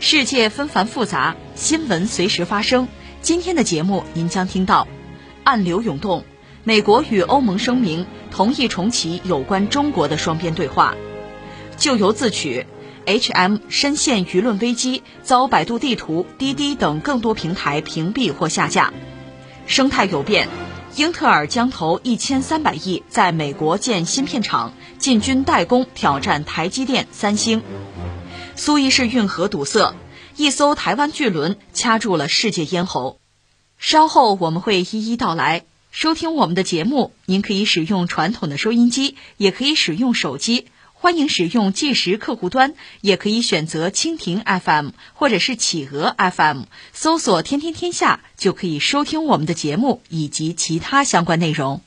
世界纷繁复杂，新闻随时发生。今天的节目您将听到：暗流涌动，美国与欧盟声明同意重启有关中国的双边对话；咎由自取。H&M 深陷舆论危机，遭百度地图、滴滴等更多平台屏蔽或下架。生态有变，英特尔将投一千三百亿在美国建芯片厂，进军代工，挑战台积电、三星。苏伊士运河堵塞，一艘台湾巨轮掐住了世界咽喉。稍后我们会一一道来。收听我们的节目，您可以使用传统的收音机，也可以使用手机。欢迎使用计时客户端，也可以选择蜻蜓 FM 或者是企鹅 FM，搜索“天天天下”就可以收听我们的节目以及其他相关内容。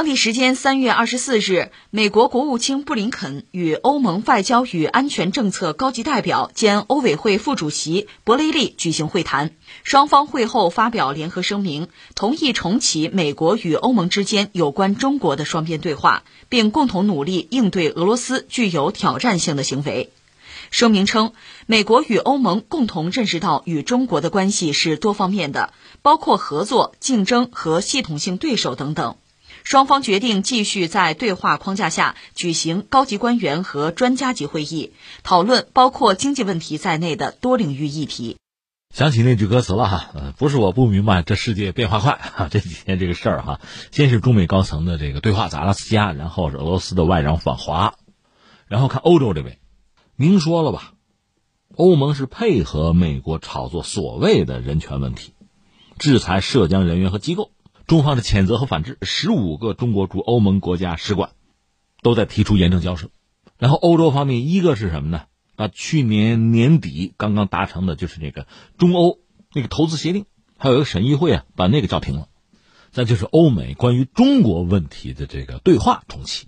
当地时间三月二十四日，美国国务卿布林肯与欧盟外交与安全政策高级代表兼欧委会副主席博雷利举行会谈。双方会后发表联合声明，同意重启美国与欧盟之间有关中国的双边对话，并共同努力应对俄罗斯具有挑战性的行为。声明称，美国与欧盟共同认识到与中国的关系是多方面的，包括合作、竞争和系统性对手等等。双方决定继续在对话框架下举行高级官员和专家级会议，讨论包括经济问题在内的多领域议题。想起那句歌词了哈，呃，不是我不明白，这世界变化快哈。这几天这个事儿哈，先是中美高层的这个对话在阿拉斯加，然后是俄罗斯的外长访华，然后看欧洲这边，明说了吧，欧盟是配合美国炒作所谓的人权问题，制裁涉疆人员和机构。中方的谴责和反制，十五个中国驻欧盟国家使馆都在提出严正交涉。然后欧洲方面，一个是什么呢？啊，去年年底刚刚达成的就是这个中欧那个投资协定，还有一个审议会啊，把那个叫停了。再就是欧美关于中国问题的这个对话重启。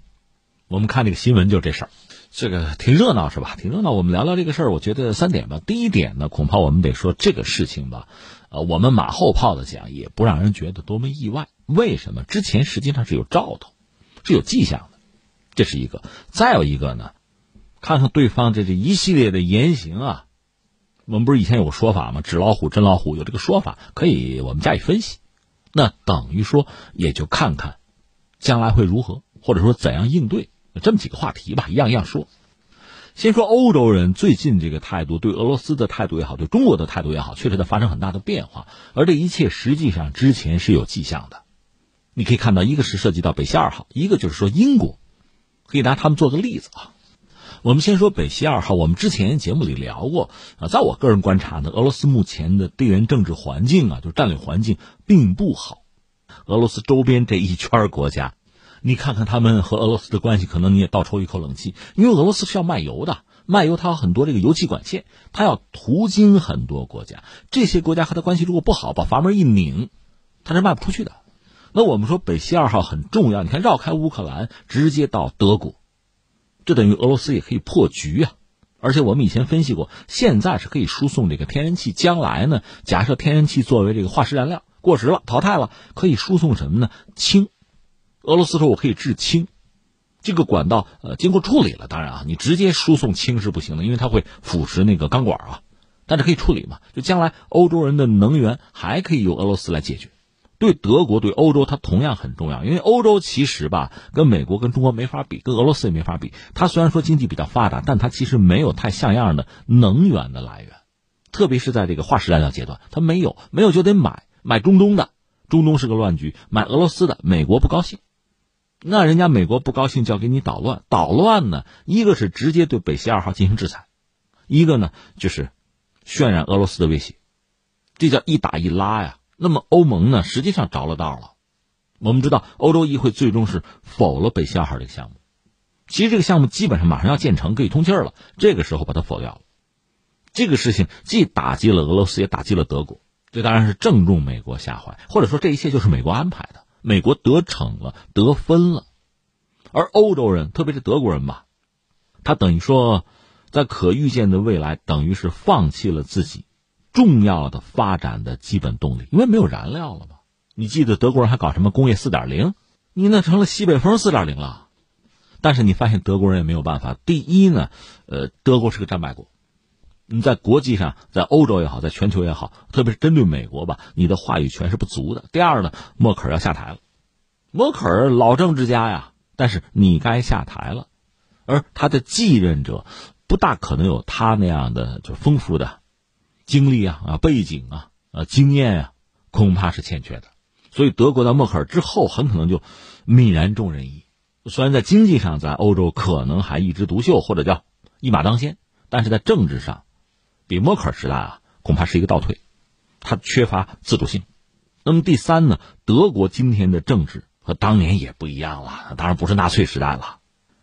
我们看这个新闻，就是这事儿，这个挺热闹是吧？挺热闹。我们聊聊这个事儿，我觉得三点吧。第一点呢，恐怕我们得说这个事情吧。呃，我们马后炮的讲，也不让人觉得多么意外。为什么？之前实际上是有兆头，是有迹象的，这是一个。再有一个呢，看看对方这这一系列的言行啊，我们不是以前有个说法吗？纸老虎，真老虎，有这个说法，可以我们加以分析。那等于说，也就看看将来会如何，或者说怎样应对，这么几个话题吧，一样一样说。先说欧洲人最近这个态度，对俄罗斯的态度也好，对中国的态度也好，确实在发生很大的变化。而这一切实际上之前是有迹象的。你可以看到，一个是涉及到北溪二号，一个就是说英国，可以拿他们做个例子啊。我们先说北溪二号，我们之前节目里聊过啊，在我个人观察呢，俄罗斯目前的地缘政治环境啊，就是战略环境并不好。俄罗斯周边这一圈国家。你看看他们和俄罗斯的关系，可能你也倒抽一口冷气，因为俄罗斯是要卖油的，卖油它有很多这个油气管线，它要途经很多国家，这些国家和它关系如果不好，把阀门一拧，它是卖不出去的。那我们说北溪二号很重要，你看绕开乌克兰直接到德国，这等于俄罗斯也可以破局啊。而且我们以前分析过，现在是可以输送这个天然气，将来呢，假设天然气作为这个化石燃料过时了、淘汰了，可以输送什么呢？氢。俄罗斯说：“我可以制氢，这个管道呃经过处理了。当然啊，你直接输送氢是不行的，因为它会腐蚀那个钢管啊。但是可以处理嘛？就将来欧洲人的能源还可以由俄罗斯来解决。对德国、对欧洲，它同样很重要。因为欧洲其实吧，跟美国、跟中国没法比，跟俄罗斯也没法比。它虽然说经济比较发达，但它其实没有太像样的能源的来源，特别是在这个化石燃料阶段，它没有，没有就得买买中东的。”中东是个乱局，买俄罗斯的，美国不高兴。那人家美国不高兴就要给你捣乱，捣乱呢，一个是直接对北溪二号进行制裁，一个呢就是渲染俄罗斯的威胁，这叫一打一拉呀。那么欧盟呢，实际上着了道了。我们知道，欧洲议会最终是否了北溪二号这个项目。其实这个项目基本上马上要建成，可以通气儿了。这个时候把它否掉了，这个事情既打击了俄罗斯，也打击了德国。这当然是正中美国下怀，或者说这一切就是美国安排的。美国得逞了，得分了，而欧洲人，特别是德国人吧，他等于说，在可预见的未来，等于是放弃了自己重要的发展的基本动力，因为没有燃料了嘛。你记得德国人还搞什么工业四点零？你那成了西北风四点零了。但是你发现德国人也没有办法。第一呢，呃，德国是个战败国。你在国际上，在欧洲也好，在全球也好，特别是针对美国吧，你的话语权是不足的。第二呢，默克尔要下台了，默克尔老政治家呀，但是你该下台了，而他的继任者不大可能有他那样的就丰富的经历啊啊背景啊啊经验啊，恐怕是欠缺的。所以德国到默克尔之后，很可能就泯然众人矣。虽然在经济上，在欧洲可能还一枝独秀，或者叫一马当先，但是在政治上。比默克尔时代啊，恐怕是一个倒退，他缺乏自主性。那么第三呢，德国今天的政治和当年也不一样了，当然不是纳粹时代了，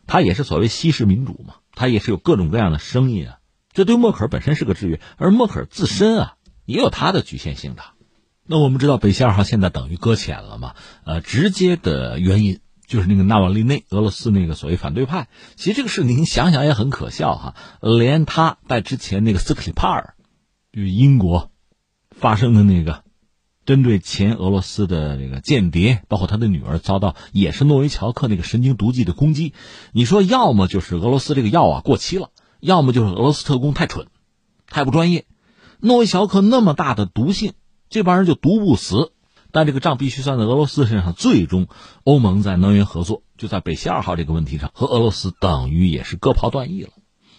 他也是所谓西式民主嘛，他也是有各种各样的声音啊，这对默克尔本身是个制约，而默克尔自身啊也有他的局限性的。那我们知道北溪二号现在等于搁浅了嘛？呃，直接的原因。就是那个纳瓦利内，俄罗斯那个所谓反对派，其实这个事您想想也很可笑哈。连他带之前那个斯克里帕尔，与英国发生的那个针对前俄罗斯的这个间谍，包括他的女儿遭到也是诺维乔克那个神经毒剂的攻击。你说要么就是俄罗斯这个药啊过期了，要么就是俄罗斯特工太蠢，太不专业。诺维乔克那么大的毒性，这帮人就毒不死。但这个账必须算在俄罗斯身上。最终，欧盟在能源合作，就在北溪二号这个问题上，和俄罗斯等于也是割袍断义了。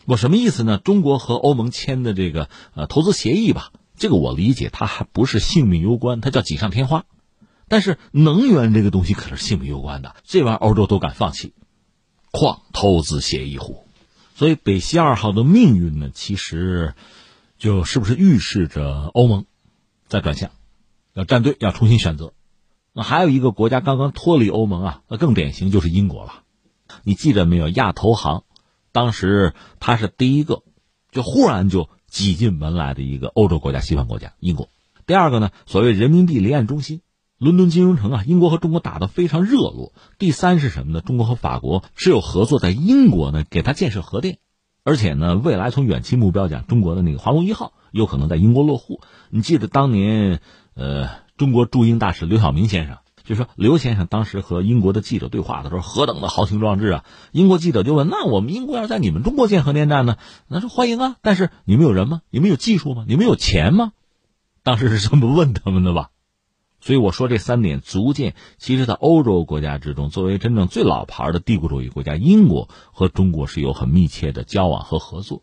我什么意思呢？中国和欧盟签的这个呃投资协议吧，这个我理解，它还不是性命攸关，它叫锦上添花。但是能源这个东西可是性命攸关的，这玩意欧洲都敢放弃，况投资协议乎？所以北溪二号的命运呢，其实就是不是预示着欧盟在转向？要站队，要重新选择。那还有一个国家刚刚脱离欧盟啊，那更典型就是英国了。你记得没有？亚投行当时它是第一个，就忽然就挤进门来的一个欧洲国家，西方国家英国。第二个呢，所谓人民币离岸中心，伦敦金融城啊，英国和中国打得非常热络。第三是什么呢？中国和法国是有合作，在英国呢给他建设核电，而且呢，未来从远期目标讲，中国的那个华龙一号有可能在英国落户。你记得当年？呃，中国驻英大使刘晓明先生就说，刘先生当时和英国的记者对话的时候，何等的豪情壮志啊！英国记者就问：“那我们英国要在你们中国建核电站呢？”那说欢迎啊，但是你们有人吗？你们有技术吗？你们有钱吗？当时是这么问他们的吧？所以我说这三点足见，其实，在欧洲国家之中，作为真正最老牌的帝国主义国家，英国和中国是有很密切的交往和合作。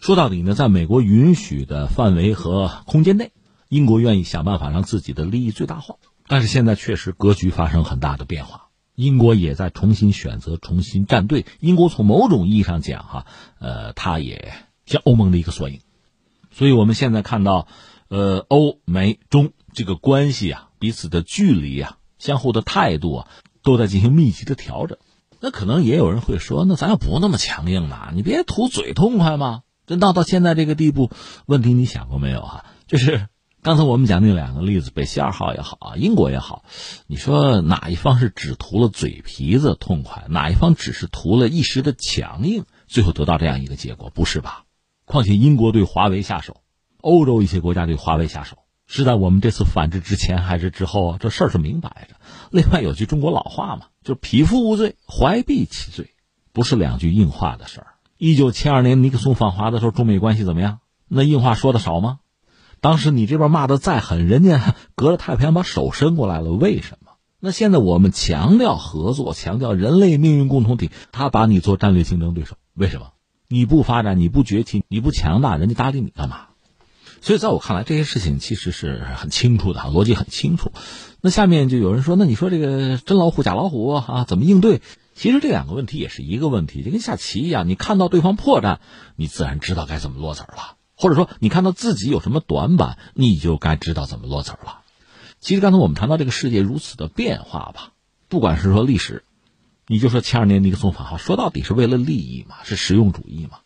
说到底呢，在美国允许的范围和空间内。英国愿意想办法让自己的利益最大化，但是现在确实格局发生很大的变化，英国也在重新选择、重新站队。英国从某种意义上讲，哈，呃，它也像欧盟的一个缩影。所以我们现在看到，呃，欧美中这个关系啊，彼此的距离啊，相互的态度啊，都在进行密集的调整。那可能也有人会说，那咱要不那么强硬呢？你别图嘴痛快吗？这闹到现在这个地步，问题你想过没有哈？就是。刚才我们讲那两个例子，北溪二号也好啊，英国也好，你说哪一方是只图了嘴皮子痛快，哪一方只是图了一时的强硬，最后得到这样一个结果，不是吧？况且英国对华为下手，欧洲一些国家对华为下手，是在我们这次反制之前还是之后啊？这事儿是明摆着。另外有句中国老话嘛，就是匹夫无罪，怀璧其罪，不是两句硬话的事儿。一九七二年尼克松访华的时候，中美关系怎么样？那硬话说的少吗？当时你这边骂的再狠，人家 隔着太平洋把手伸过来了，为什么？那现在我们强调合作，强调人类命运共同体，他把你做战略竞争对手，为什么？你不发展，你不崛起，你不强大，人家搭理你干嘛？所以在我看来，这些事情其实是很清楚的，逻辑很清楚。那下面就有人说，那你说这个真老虎假老虎啊，怎么应对？其实这两个问题也是一个问题，就跟下棋一样，你看到对方破绽，你自然知道该怎么落子了；或者说你看到自己有什么短板，你就该知道怎么落子了。其实刚才我们谈到这个世界如此的变化吧，不管是说历史，你就说前二年尼克松访华，说到底是为了利益嘛，是实用主义嘛。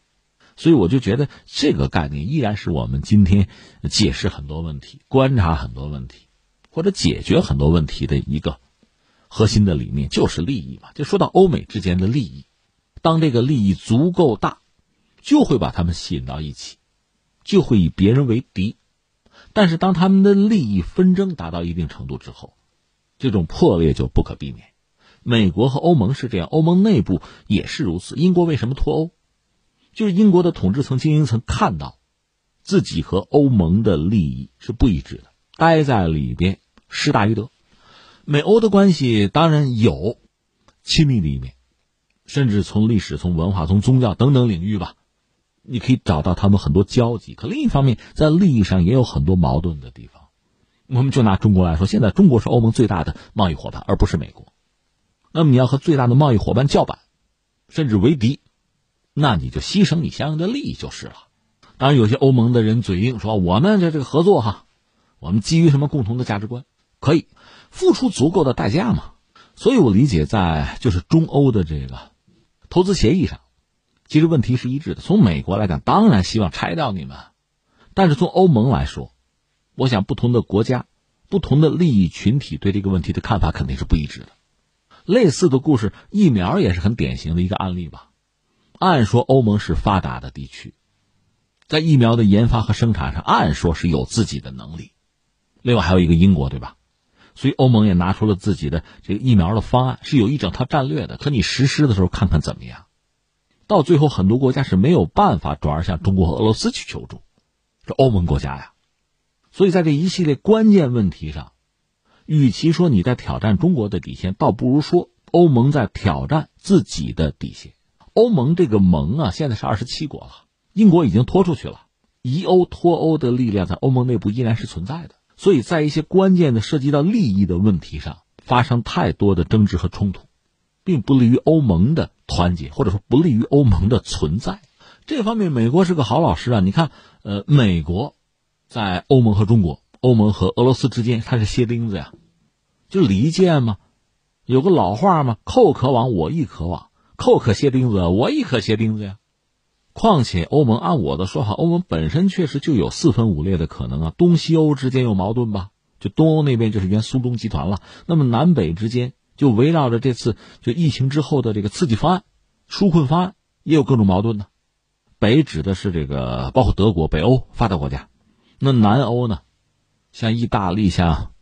所以我就觉得这个概念依然是我们今天解释很多问题、观察很多问题或者解决很多问题的一个核心的理念，就是利益嘛。就说到欧美之间的利益，当这个利益足够大，就会把他们吸引到一起，就会以别人为敌。但是当他们的利益纷争达到一定程度之后，这种破裂就不可避免。美国和欧盟是这样，欧盟内部也是如此。英国为什么脱欧？就是英国的统治层、精英层看到，自己和欧盟的利益是不一致的，待在里边失大于得。美欧的关系当然有亲密的一面，甚至从历史、从文化、从宗教等等领域吧，你可以找到他们很多交集。可另一方面，在利益上也有很多矛盾的地方。我们就拿中国来说，现在中国是欧盟最大的贸易伙伴，而不是美国。那么你要和最大的贸易伙伴叫板，甚至为敌。那你就牺牲你相应的利益就是了。当然，有些欧盟的人嘴硬说：“我们这这个合作哈，我们基于什么共同的价值观，可以付出足够的代价嘛？”所以我理解，在就是中欧的这个投资协议上，其实问题是一致的。从美国来讲，当然希望拆掉你们；但是从欧盟来说，我想不同的国家、不同的利益群体对这个问题的看法肯定是不一致的。类似的故事，疫苗也是很典型的一个案例吧。按说欧盟是发达的地区，在疫苗的研发和生产上，按说是有自己的能力。另外还有一个英国，对吧？所以欧盟也拿出了自己的这个疫苗的方案，是有一整套战略的。可你实施的时候看看怎么样？到最后，很多国家是没有办法转而向中国和俄罗斯去求助，这欧盟国家呀。所以在这一系列关键问题上，与其说你在挑战中国的底线，倒不如说欧盟在挑战自己的底线。欧盟这个盟啊，现在是二十七国了，英国已经拖出去了，疑欧脱欧的力量在欧盟内部依然是存在的，所以在一些关键的涉及到利益的问题上发生太多的争执和冲突，并不利于欧盟的团结，或者说不利于欧盟的存在。这方面，美国是个好老师啊！你看，呃，美国在欧盟和中国、欧盟和俄罗斯之间，它是歇钉子呀，就离间嘛。有个老话嘛，“寇可往，我亦可往。”寇可歇钉子，我亦可歇钉子呀。况且欧盟按我的说法，欧盟本身确实就有四分五裂的可能啊。东西欧之间有矛盾吧？就东欧那边就是原苏东集团了。那么南北之间就围绕着这次就疫情之后的这个刺激方案、纾困方案也有各种矛盾呢。北指的是这个包括德国、北欧发达国家，那南欧呢，像意大利、像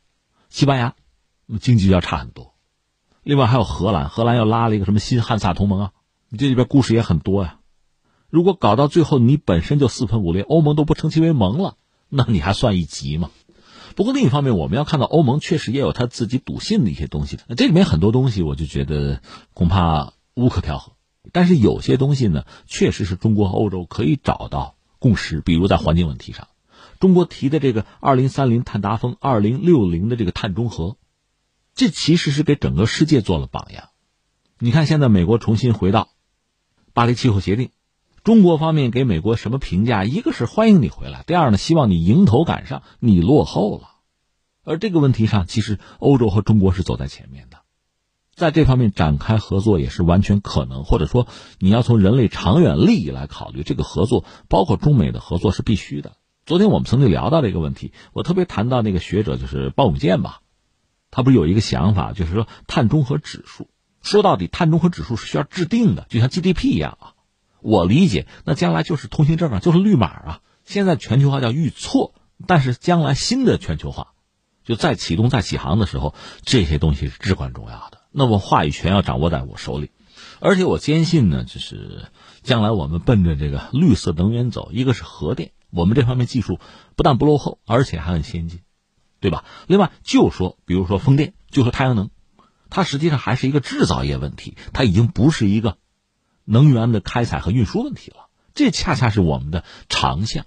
西班牙，经济要差很多。另外还有荷兰，荷兰又拉了一个什么新汉萨同盟啊？你这里边故事也很多呀。如果搞到最后你本身就四分五裂，欧盟都不称其为盟了，那你还算一级吗？不过另一方面，我们要看到欧盟确实也有他自己笃信的一些东西。这里面很多东西，我就觉得恐怕无可调和。但是有些东西呢，确实是中国和欧洲可以找到共识。比如在环境问题上，中国提的这个二零三零碳达峰、二零六零的这个碳中和。这其实是给整个世界做了榜样。你看，现在美国重新回到巴黎气候协定，中国方面给美国什么评价？一个是欢迎你回来，第二呢，希望你迎头赶上，你落后了。而这个问题上，其实欧洲和中国是走在前面的，在这方面展开合作也是完全可能。或者说，你要从人类长远利益来考虑，这个合作包括中美的合作是必须的。昨天我们曾经聊到这个问题，我特别谈到那个学者就是鲍永健吧。他不是有一个想法，就是说碳中和指数。说到底，碳中和指数是需要制定的，就像 GDP 一样啊。我理解，那将来就是通行证啊，就是绿码啊。现在全球化叫预错，但是将来新的全球化就再启动、再起航的时候，这些东西是至关重要的。那么话语权要掌握在我手里，而且我坚信呢，就是将来我们奔着这个绿色能源走。一个是核电，我们这方面技术不但不落后，而且还很先进。对吧？另外，就说比如说风电，就说太阳能，它实际上还是一个制造业问题，它已经不是一个能源的开采和运输问题了。这恰恰是我们的长项。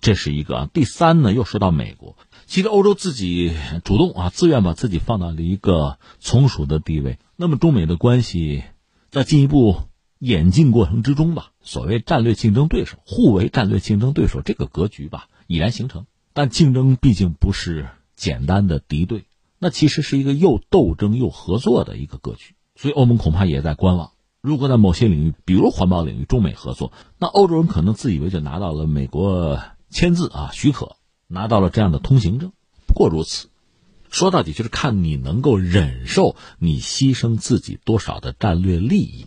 这是一个。第三呢，又说到美国，其实欧洲自己主动啊，自愿把自己放到了一个从属的地位。那么中美的关系在进一步演进过程之中吧，所谓战略竞争对手，互为战略竞争对手这个格局吧，已然形成。但竞争毕竟不是简单的敌对，那其实是一个又斗争又合作的一个格局。所以欧盟恐怕也在观望。如果在某些领域，比如环保领域，中美合作，那欧洲人可能自以为就拿到了美国签字啊许可，拿到了这样的通行证。不过如此，说到底就是看你能够忍受你牺牲自己多少的战略利益，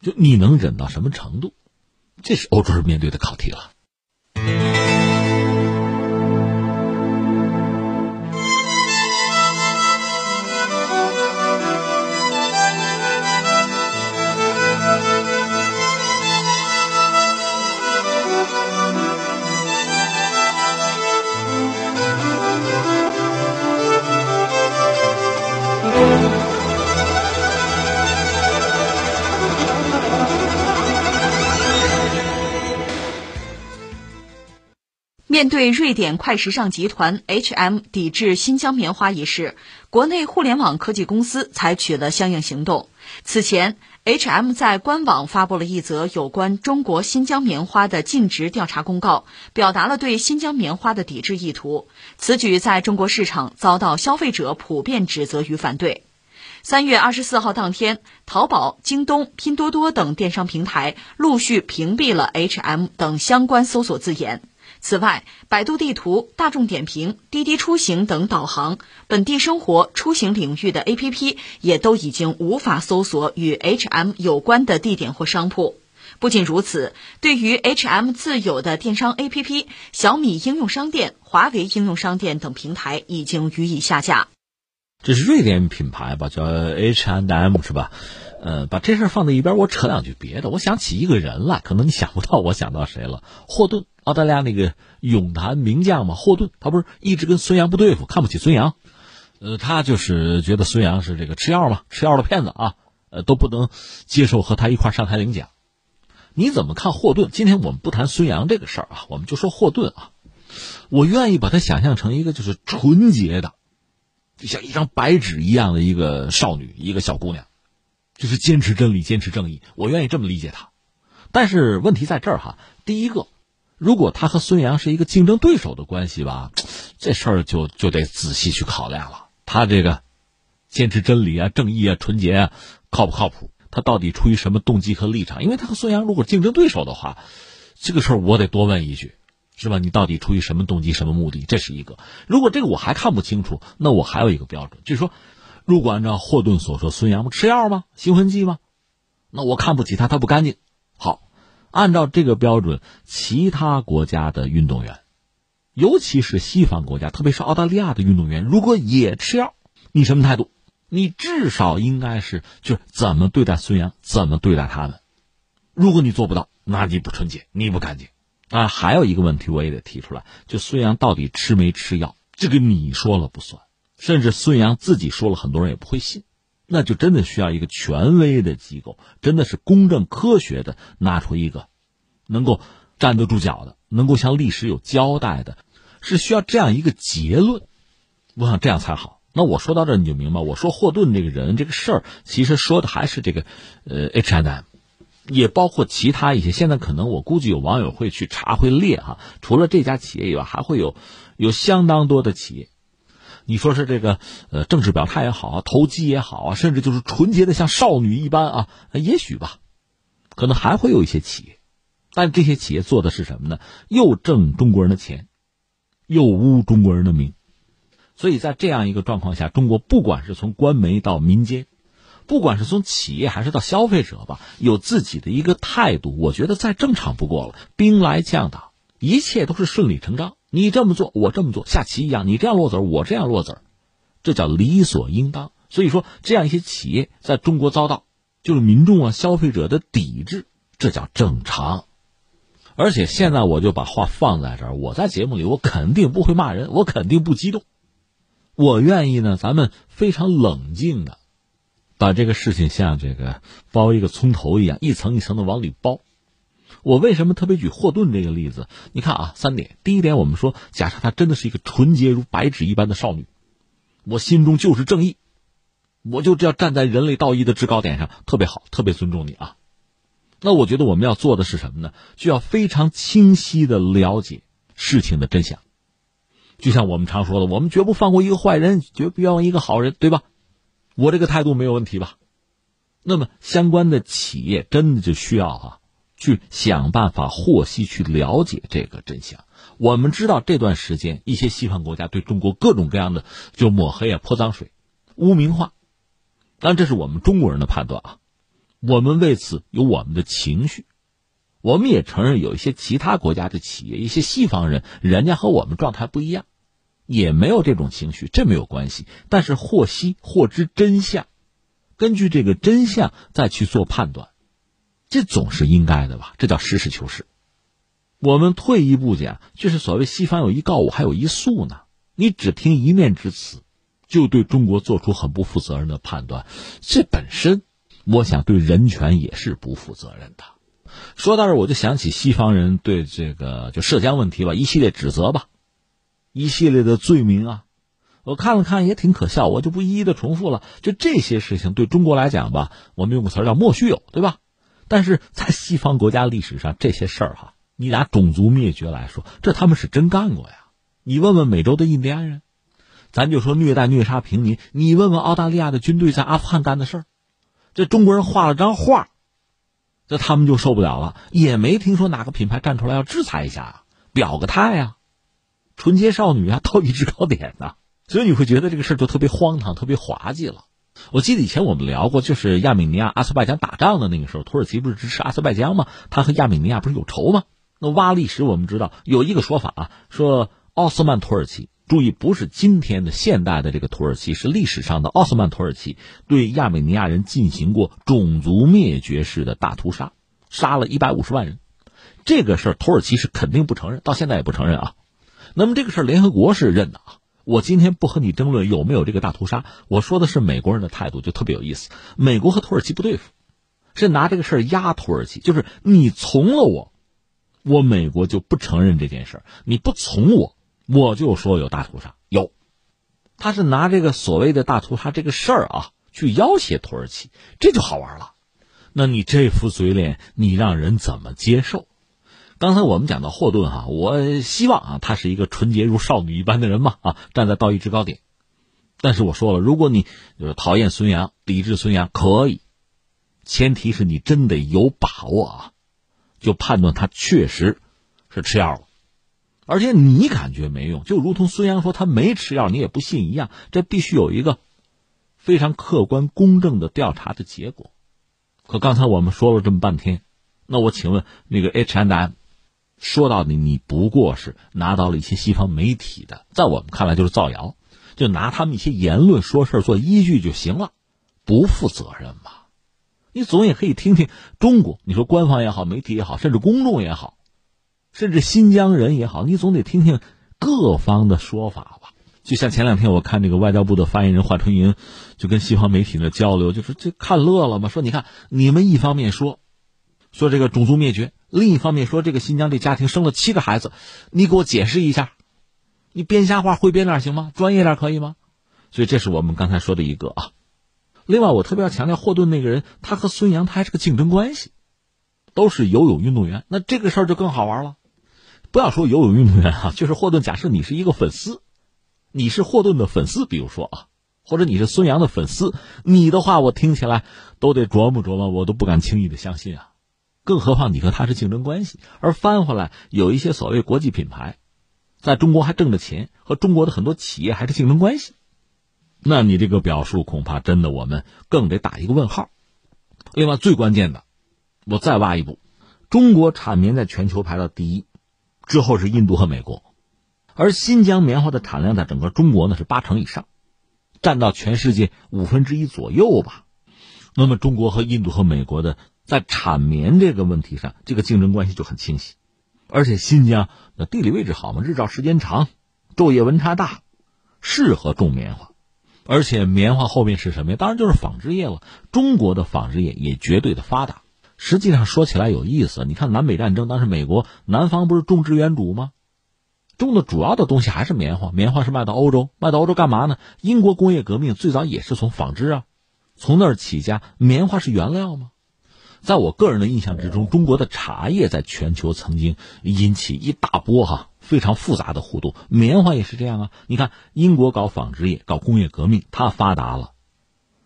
就你能忍到什么程度，这是欧洲人面对的考题了。面对瑞典快时尚集团 H&M 抵制新疆棉花一事，国内互联网科技公司采取了相应行动。此前，H&M 在官网发布了一则有关中国新疆棉花的尽职调查公告，表达了对新疆棉花的抵制意图。此举在中国市场遭到消费者普遍指责与反对。三月二十四号当天，淘宝、京东、拼多多等电商平台陆续屏蔽了 H&M 等相关搜索字眼。此外，百度地图、大众点评、滴滴出行等导航、本地生活、出行领域的 APP 也都已经无法搜索与 H&M 有关的地点或商铺。不仅如此，对于 H&M 自有的电商 APP，小米应用商店、华为应用商店等平台已经予以下架。这是瑞典品牌吧，叫 H&M 是吧？呃，把这事儿放在一边，我扯两句别的。我想起一个人来，可能你想不到，我想到谁了？霍顿。澳大利亚那个泳坛名将嘛，霍顿，他不是一直跟孙杨不对付，看不起孙杨，呃，他就是觉得孙杨是这个吃药嘛，吃药的骗子啊，呃，都不能接受和他一块上台领奖。你怎么看霍顿？今天我们不谈孙杨这个事儿啊，我们就说霍顿啊。我愿意把他想象成一个就是纯洁的，就像一张白纸一样的一个少女，一个小姑娘，就是坚持真理、坚持正义。我愿意这么理解他。但是问题在这儿哈，第一个。如果他和孙杨是一个竞争对手的关系吧，这事儿就就得仔细去考量了。他这个坚持真理啊、正义啊、纯洁啊，靠不靠谱？他到底出于什么动机和立场？因为他和孙杨如果竞争对手的话，这个事儿我得多问一句，是吧？你到底出于什么动机、什么目的？这是一个。如果这个我还看不清楚，那我还有一个标准，就是说，如果按照霍顿所说，孙杨不吃药吗？兴奋剂吗？那我看不起他，他不干净。好。按照这个标准，其他国家的运动员，尤其是西方国家，特别是澳大利亚的运动员，如果也吃药，你什么态度？你至少应该是就是怎么对待孙杨，怎么对待他们。如果你做不到，那你不纯洁，你不干净。啊，还有一个问题我也得提出来，就孙杨到底吃没吃药，这个你说了不算，甚至孙杨自己说了，很多人也不会信。那就真的需要一个权威的机构，真的是公正科学的拿出一个能够站得住脚的，能够向历史有交代的，是需要这样一个结论。我想这样才好。那我说到这你就明白，我说霍顿这个人这个事儿，其实说的还是这个呃 H&M，也包括其他一些。现在可能我估计有网友会去查会列哈，除了这家企业以外，还会有有相当多的企业。你说是这个，呃，政治表态也好啊，投机也好啊，甚至就是纯洁的像少女一般啊，也许吧，可能还会有一些企业，但这些企业做的是什么呢？又挣中国人的钱，又污中国人的名，所以在这样一个状况下，中国不管是从官媒到民间，不管是从企业还是到消费者吧，有自己的一个态度，我觉得再正常不过了。兵来将挡，一切都是顺理成章。你这么做，我这么做，下棋一样，你这样落子我这样落子这叫理所应当。所以说，这样一些企业在中国遭到就是民众啊、消费者的抵制，这叫正常。而且现在我就把话放在这儿，我在节目里我肯定不会骂人，我肯定不激动，我愿意呢，咱们非常冷静的把这个事情像这个包一个葱头一样，一层一层的往里包。我为什么特别举霍顿这个例子？你看啊，三点。第一点，我们说，假设她真的是一个纯洁如白纸一般的少女，我心中就是正义，我就要站在人类道义的制高点上，特别好，特别尊重你啊。那我觉得我们要做的是什么呢？就要非常清晰的了解事情的真相。就像我们常说的，我们绝不放过一个坏人，绝不要一个好人，对吧？我这个态度没有问题吧？那么相关的企业真的就需要哈，去想办法获悉、去了解这个真相。我们知道这段时间一些西方国家对中国各种各样的就抹黑啊、泼脏水、污名化，当然这是我们中国人的判断啊。我们为此有我们的情绪，我们也承认有一些其他国家的企业，一些西方人，人家和我们状态不一样，也没有这种情绪，这没有关系。但是获悉、获知真相，根据这个真相再去做判断，这总是应该的吧？这叫实事求是。我们退一步讲，就是所谓西方有一告五，还有一诉呢。你只听一面之词，就对中国做出很不负责任的判断，这本身。我想对人权也是不负责任的。说到这，我就想起西方人对这个就涉疆问题吧，一系列指责吧，一系列的罪名啊，我看了看也挺可笑，我就不一一的重复了。就这些事情对中国来讲吧，我们用个词叫莫须有，对吧？但是在西方国家历史上，这些事儿哈，你拿种族灭绝来说，这他们是真干过呀。你问问美洲的印第安人，咱就说虐待虐杀平民，你问问澳大利亚的军队在阿富汗干的事儿。这中国人画了张画，这他们就受不了了，也没听说哪个品牌站出来要制裁一下啊，表个态啊，纯洁少女啊，道义制高点呐，所以你会觉得这个事儿就特别荒唐，特别滑稽了。我记得以前我们聊过，就是亚美尼亚、阿塞拜疆打仗的那个时候，土耳其不是支持阿塞拜疆吗？他和亚美尼亚不是有仇吗？那挖历史，我们知道有一个说法啊，说奥斯曼土耳其。注意，不是今天的现代的这个土耳其，是历史上的奥斯曼土耳其对亚美尼亚人进行过种族灭绝式的大屠杀，杀了一百五十万人。这个事儿土耳其是肯定不承认，到现在也不承认啊。那么这个事儿联合国是认的啊。我今天不和你争论有没有这个大屠杀，我说的是美国人的态度，就特别有意思。美国和土耳其不对付，是拿这个事儿压土耳其，就是你从了我，我美国就不承认这件事儿；你不从我。我就说有大屠杀，有，他是拿这个所谓的大屠杀这个事儿啊，去要挟土耳其，这就好玩了。那你这副嘴脸，你让人怎么接受？刚才我们讲到霍顿哈，我希望啊，他是一个纯洁如少女一般的人嘛啊，站在道义制高点。但是我说了，如果你就是讨厌孙杨、抵制孙杨，可以，前提是你真得有把握啊，就判断他确实是吃药了。而且你感觉没用，就如同孙杨说他没吃药，你也不信一样。这必须有一个非常客观公正的调查的结果。可刚才我们说了这么半天，那我请问那个 H and M 说到底你不过是拿到了一些西方媒体的，在我们看来就是造谣，就拿他们一些言论说事做依据就行了，不负责任嘛？你总也可以听听中国，你说官方也好，媒体也好，甚至公众也好。甚至新疆人也好，你总得听听各方的说法吧。就像前两天我看这个外交部的发言人华春莹，就跟西方媒体的交流，就是这看乐了嘛。说你看，你们一方面说说这个种族灭绝，另一方面说这个新疆这家庭生了七个孩子，你给我解释一下，你编瞎话会编点行吗？专业点可以吗？所以这是我们刚才说的一个啊。另外，我特别要强调，霍顿那个人，他和孙杨他还是个竞争关系，都是游泳运动员，那这个事儿就更好玩了。不要说游泳运动员啊，就是霍顿。假设你是一个粉丝，你是霍顿的粉丝，比如说啊，或者你是孙杨的粉丝，你的话我听起来都得琢磨琢磨，我都不敢轻易的相信啊。更何况你和他是竞争关系，而翻回来有一些所谓国际品牌，在中国还挣着钱，和中国的很多企业还是竞争关系，那你这个表述恐怕真的我们更得打一个问号。另外最关键的，我再挖一步，中国产棉在全球排到第一。之后是印度和美国，而新疆棉花的产量在整个中国呢是八成以上，占到全世界五分之一左右吧。那么中国和印度和美国的在产棉这个问题上，这个竞争关系就很清晰。而且新疆那地理位置好嘛，日照时间长，昼夜温差大，适合种棉花。而且棉花后面是什么呀？当然就是纺织业了。中国的纺织业也绝对的发达。实际上说起来有意思，你看南北战争当时美国南方不是种植园主吗？种的主要的东西还是棉花，棉花是卖到欧洲，卖到欧洲干嘛呢？英国工业革命最早也是从纺织啊，从那儿起家，棉花是原料吗？在我个人的印象之中，中国的茶叶在全球曾经引起一大波哈非常复杂的互动，棉花也是这样啊。你看英国搞纺织业，搞工业革命，它发达了，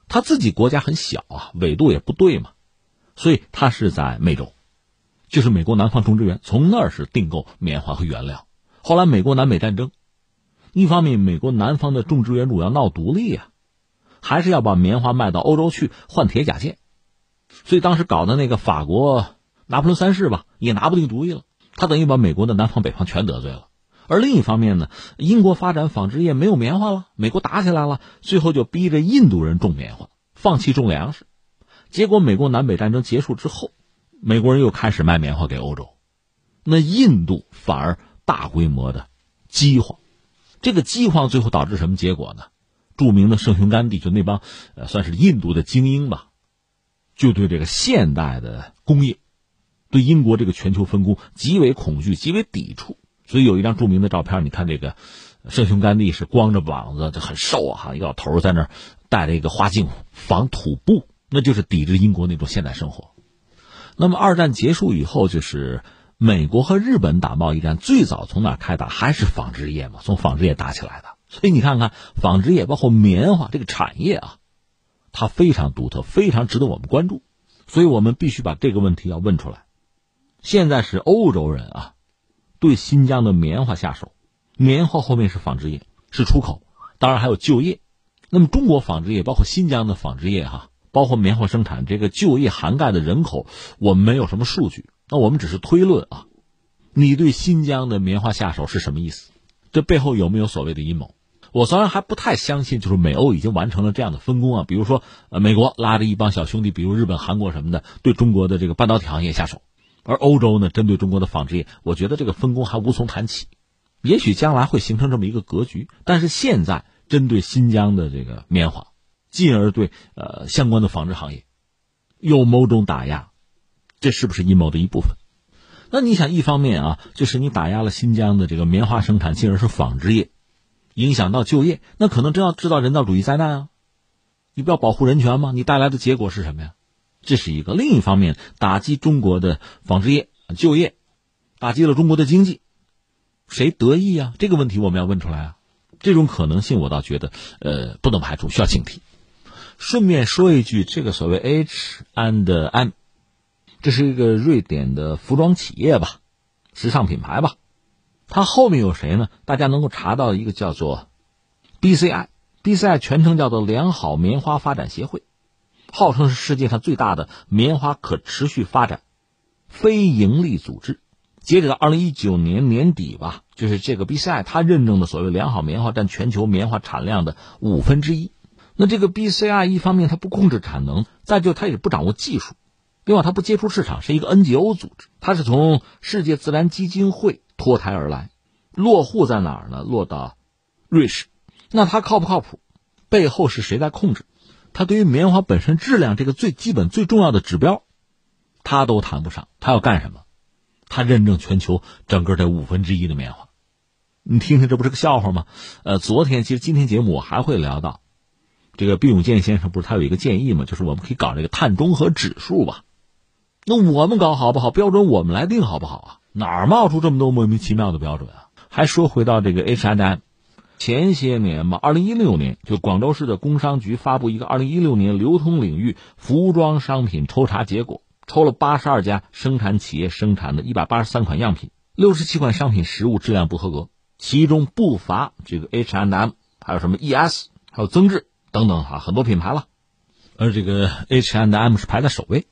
它自己国家很小啊，纬度也不对嘛，所以它是在美洲，就是美国南方种植园，从那儿是订购棉花和原料。后来美国南北战争，一方面美国南方的种植园主要闹独立呀，还是要把棉花卖到欧洲去换铁甲舰。所以当时搞的那个法国拿破仑三世吧，也拿不定主意了。他等于把美国的南方北方全得罪了。而另一方面呢，英国发展纺织业没有棉花了，美国打起来了，最后就逼着印度人种棉花，放弃种粮食。结果美国南北战争结束之后，美国人又开始卖棉花给欧洲，那印度反而大规模的饥荒。这个饥荒最后导致什么结果呢？著名的圣雄甘地就那帮呃算是印度的精英吧。就对这个现代的工业，对英国这个全球分工极为恐惧，极为抵触。所以有一张著名的照片，你看这个圣雄甘地是光着膀子，这很瘦啊，哈一个老头在那儿戴着一个花镜防土布，那就是抵制英国那种现代生活。那么二战结束以后，就是美国和日本打贸易战，最早从哪开打？还是纺织业嘛，从纺织业打起来的。所以你看看纺织业，包括棉花这个产业啊。它非常独特，非常值得我们关注，所以我们必须把这个问题要问出来。现在是欧洲人啊，对新疆的棉花下手，棉花后面是纺织业，是出口，当然还有就业。那么中国纺织业，包括新疆的纺织业哈，包括棉花生产这个就业涵盖的人口，我们没有什么数据，那我们只是推论啊。你对新疆的棉花下手是什么意思？这背后有没有所谓的阴谋？我虽然还不太相信，就是美欧已经完成了这样的分工啊，比如说，呃，美国拉着一帮小兄弟，比如日本、韩国什么的，对中国的这个半导体行业下手，而欧洲呢，针对中国的纺织业，我觉得这个分工还无从谈起。也许将来会形成这么一个格局，但是现在针对新疆的这个棉花，进而对呃相关的纺织行业有某种打压，这是不是阴谋的一部分？那你想，一方面啊，就是你打压了新疆的这个棉花生产，进而是纺织业。影响到就业，那可能真要制造人道主义灾难啊！你不要保护人权吗？你带来的结果是什么呀？这是一个。另一方面，打击中国的纺织业就业，打击了中国的经济，谁得益啊？这个问题我们要问出来啊！这种可能性，我倒觉得，呃，不能排除，需要警惕。顺便说一句，这个所谓 H and M，这是一个瑞典的服装企业吧，时尚品牌吧。它后面有谁呢？大家能够查到一个叫做 BCI，BCI 全称叫做良好棉花发展协会，号称是世界上最大的棉花可持续发展非营利组织。截止到二零一九年年底吧，就是这个 BCI 它认证的所谓良好棉花占全球棉花产量的五分之一。那这个 BCI 一方面它不控制产能，再就它也不掌握技术，另外它不接触市场，是一个 NGO 组织，它是从世界自然基金会。脱胎而来，落户在哪儿呢？落到瑞士，那它靠不靠谱？背后是谁在控制？它对于棉花本身质量这个最基本、最重要的指标，它都谈不上。它要干什么？它认证全球整个这五分之一的棉花。你听听，这不是个笑话吗？呃，昨天其实今天节目我还会聊到，这个毕永健先生不是他有一个建议吗？就是我们可以搞这个碳中和指数吧。那我们搞好不好？标准我们来定好不好啊？哪儿冒出这么多莫名其妙的标准啊？还说回到这个 H&M，前些年嘛，二零一六年就广州市的工商局发布一个二零一六年流通领域服装商品抽查结果，抽了八十二家生产企业生产的一百八十三款样品，六十七款商品实物质量不合格，其中不乏这个 H&M，还有什么 ES，还有增智等等哈，很多品牌了，而这个 H&M 是排在首位。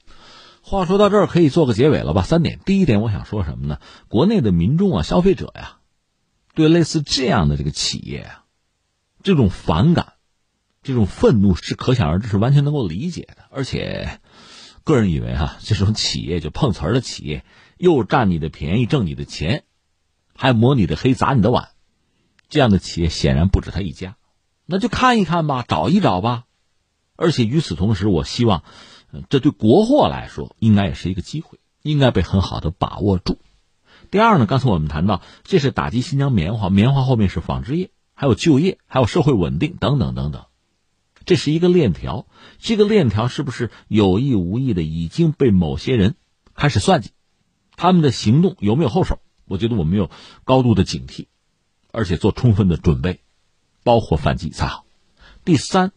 话说到这儿，可以做个结尾了吧？三点，第一点，我想说什么呢？国内的民众啊，消费者呀，对类似这样的这个企业啊，这种反感、这种愤怒是可想而知，是完全能够理解的。而且，个人以为哈，这种企业就碰瓷儿的企业，又占你的便宜、挣你的钱，还抹你的黑、砸你的碗，这样的企业显然不止他一家。那就看一看吧，找一找吧。而且与此同时，我希望。这对国货来说应该也是一个机会，应该被很好的把握住。第二呢，刚才我们谈到，这是打击新疆棉花，棉花后面是纺织业，还有就业，还有社会稳定等等等等，这是一个链条。这个链条是不是有意无意的已经被某些人开始算计？他们的行动有没有后手？我觉得我们有高度的警惕，而且做充分的准备，包括反击才好。第三，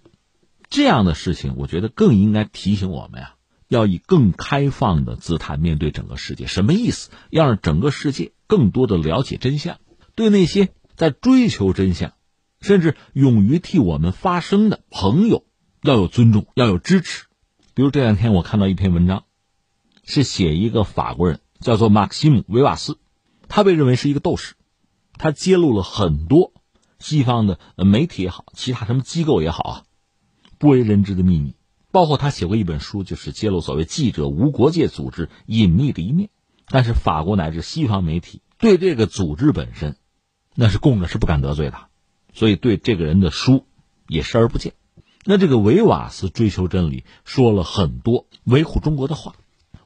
这样的事情，我觉得更应该提醒我们呀。要以更开放的姿态面对整个世界，什么意思？要让整个世界更多的了解真相，对那些在追求真相，甚至勇于替我们发声的朋友，要有尊重，要有支持。比如这两天我看到一篇文章，是写一个法国人，叫做马克西姆·维瓦斯，他被认为是一个斗士，他揭露了很多西方的媒体也好，其他什么机构也好啊，不为人知的秘密。包括他写过一本书，就是揭露所谓记者无国界组织隐秘的一面。但是法国乃至西方媒体对这个组织本身，那是供着是不敢得罪的，所以对这个人的书也视而不见。那这个维瓦斯追求真理，说了很多维护中国的话。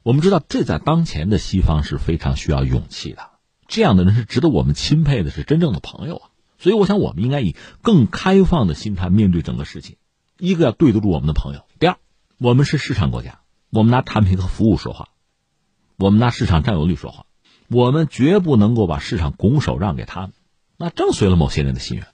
我们知道，这在当前的西方是非常需要勇气的。这样的人是值得我们钦佩的，是真正的朋友啊。所以，我想我们应该以更开放的心态面对整个世界。一个要对得住我们的朋友。第二，我们是市场国家，我们拿产品和服务说话，我们拿市场占有率说话，我们绝不能够把市场拱手让给他们，那正随了某些人的心愿。